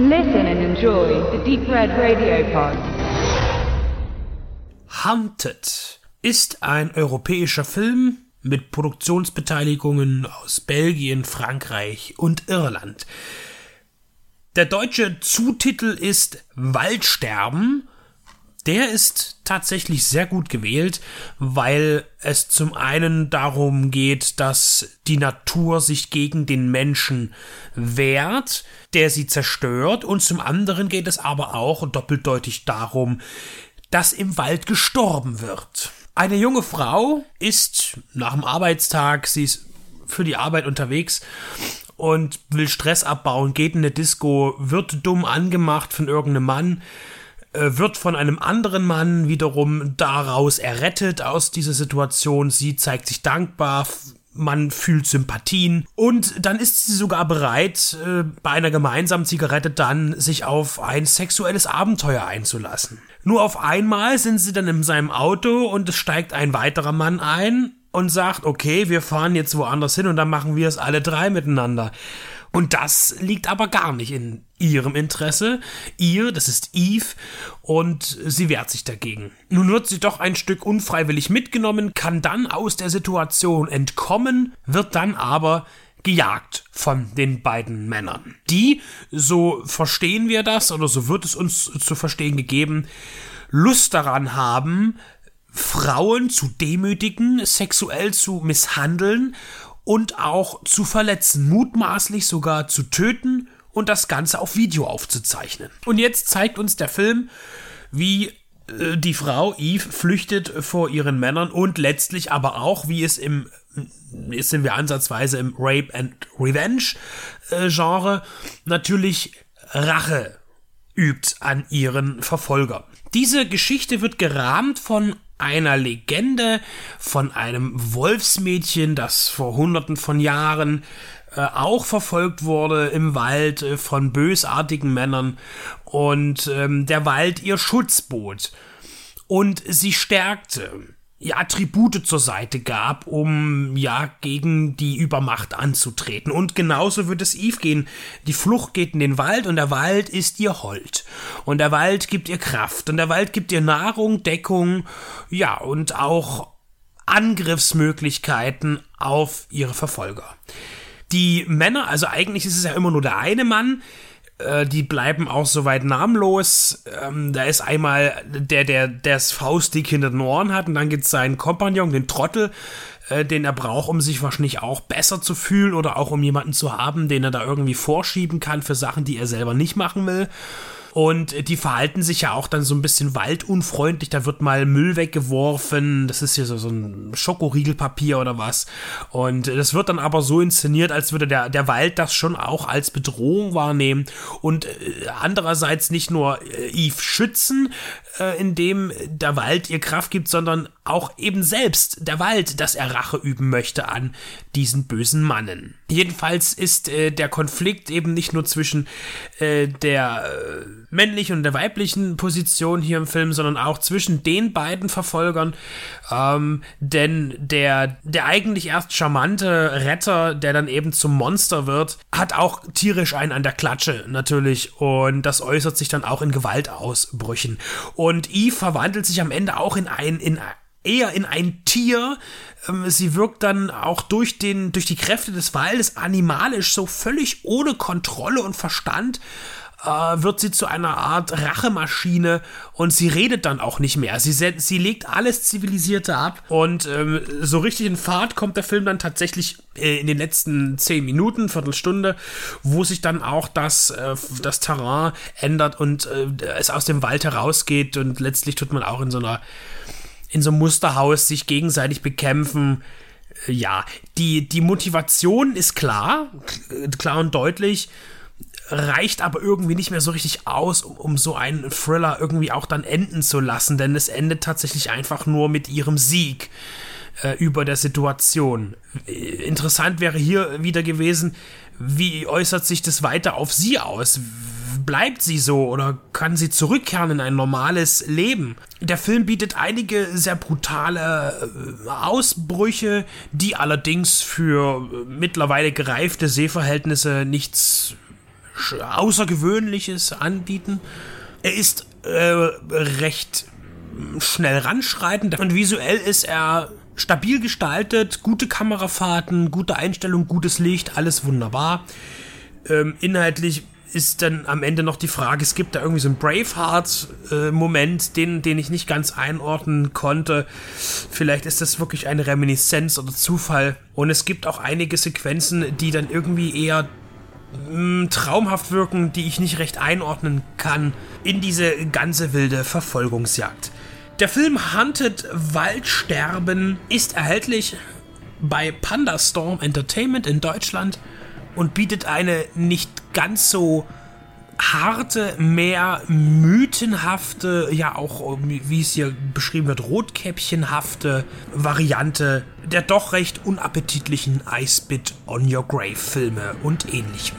Listen and enjoy the Deep Red Radio Pod. Hunted ist ein europäischer Film mit Produktionsbeteiligungen aus Belgien, Frankreich und Irland. Der deutsche Zutitel ist Waldsterben der ist tatsächlich sehr gut gewählt, weil es zum einen darum geht, dass die Natur sich gegen den Menschen wehrt, der sie zerstört, und zum anderen geht es aber auch doppeldeutig darum, dass im Wald gestorben wird. Eine junge Frau ist nach dem Arbeitstag, sie ist für die Arbeit unterwegs und will Stress abbauen, geht in eine Disco, wird dumm angemacht von irgendeinem Mann, wird von einem anderen Mann wiederum daraus errettet aus dieser Situation. Sie zeigt sich dankbar, man fühlt Sympathien und dann ist sie sogar bereit, äh, bei einer gemeinsamen Zigarette dann sich auf ein sexuelles Abenteuer einzulassen. Nur auf einmal sind sie dann in seinem Auto und es steigt ein weiterer Mann ein und sagt, okay, wir fahren jetzt woanders hin und dann machen wir es alle drei miteinander. Und das liegt aber gar nicht in ihrem Interesse. Ihr, das ist Eve, und sie wehrt sich dagegen. Nun wird sie doch ein Stück unfreiwillig mitgenommen, kann dann aus der Situation entkommen, wird dann aber gejagt von den beiden Männern. Die, so verstehen wir das, oder so wird es uns zu verstehen gegeben, Lust daran haben, Frauen zu demütigen, sexuell zu misshandeln und auch zu verletzen, mutmaßlich sogar zu töten und das Ganze auf Video aufzuzeichnen. Und jetzt zeigt uns der Film, wie äh, die Frau Eve flüchtet vor ihren Männern und letztlich aber auch, wie es im jetzt sind wir ansatzweise im Rape and Revenge äh, Genre natürlich Rache übt an ihren Verfolger. Diese Geschichte wird gerahmt von einer Legende von einem Wolfsmädchen, das vor hunderten von Jahren äh, auch verfolgt wurde im Wald äh, von bösartigen Männern. Und ähm, der Wald ihr Schutz bot und sie stärkte ja, Attribute zur Seite gab, um ja gegen die Übermacht anzutreten. Und genauso wird es Eve gehen. Die Flucht geht in den Wald und der Wald ist ihr Hold. Und der Wald gibt ihr Kraft und der Wald gibt ihr Nahrung, Deckung, ja, und auch Angriffsmöglichkeiten auf ihre Verfolger. Die Männer, also eigentlich ist es ja immer nur der eine Mann, äh, die bleiben auch soweit namenlos. Ähm, da ist einmal der, der das Faustdick hinter den Ohren hat und dann gibt es seinen Kompagnon, den Trottel, äh, den er braucht, um sich wahrscheinlich auch besser zu fühlen oder auch um jemanden zu haben, den er da irgendwie vorschieben kann für Sachen, die er selber nicht machen will. Und die verhalten sich ja auch dann so ein bisschen waldunfreundlich. Da wird mal Müll weggeworfen. Das ist hier so, so ein Schokoriegelpapier oder was. Und das wird dann aber so inszeniert, als würde der, der Wald das schon auch als Bedrohung wahrnehmen. Und äh, andererseits nicht nur äh, Eve schützen, äh, indem der Wald ihr Kraft gibt, sondern auch eben selbst der Wald, dass er Rache üben möchte an diesen bösen Mannen. Jedenfalls ist äh, der Konflikt eben nicht nur zwischen äh, der männlichen und der weiblichen Position hier im Film, sondern auch zwischen den beiden Verfolgern. Ähm, denn der, der eigentlich erst charmante Retter, der dann eben zum Monster wird, hat auch tierisch einen an der Klatsche natürlich und das äußert sich dann auch in Gewaltausbrüchen. Und Eve verwandelt sich am Ende auch in ein, in eher in ein Tier. Ähm, sie wirkt dann auch durch, den, durch die Kräfte des Waldes animalisch, so völlig ohne Kontrolle und Verstand äh, wird sie zu einer Art Rachemaschine und sie redet dann auch nicht mehr. Sie, sie legt alles Zivilisierte ab und ähm, so richtig in Fahrt kommt der Film dann tatsächlich äh, in den letzten zehn Minuten, Viertelstunde, wo sich dann auch das, äh, das Terrain ändert und äh, es aus dem Wald herausgeht und letztlich tut man auch in so einer in so einem Musterhaus sich gegenseitig bekämpfen. Äh, ja, die, die Motivation ist klar, klar und deutlich reicht aber irgendwie nicht mehr so richtig aus, um, um, so einen Thriller irgendwie auch dann enden zu lassen, denn es endet tatsächlich einfach nur mit ihrem Sieg äh, über der Situation. Interessant wäre hier wieder gewesen, wie äußert sich das weiter auf sie aus? Bleibt sie so oder kann sie zurückkehren in ein normales Leben? Der Film bietet einige sehr brutale äh, Ausbrüche, die allerdings für mittlerweile gereifte Sehverhältnisse nichts Außergewöhnliches anbieten. Er ist äh, recht schnell ranschreitend und visuell ist er stabil gestaltet, gute Kamerafahrten, gute Einstellung, gutes Licht, alles wunderbar. Ähm, inhaltlich ist dann am Ende noch die Frage, es gibt da irgendwie so einen Braveheart-Moment, äh, den, den ich nicht ganz einordnen konnte. Vielleicht ist das wirklich eine Reminiszenz oder Zufall. Und es gibt auch einige Sequenzen, die dann irgendwie eher traumhaft wirken, die ich nicht recht einordnen kann in diese ganze wilde Verfolgungsjagd. Der Film Hunted Waldsterben ist erhältlich bei Pandastorm Entertainment in Deutschland und bietet eine nicht ganz so harte, mehr mythenhafte, ja auch, wie es hier beschrieben wird, rotkäppchenhafte Variante der doch recht unappetitlichen I Spit on Your Grave Filme und ähnlichem.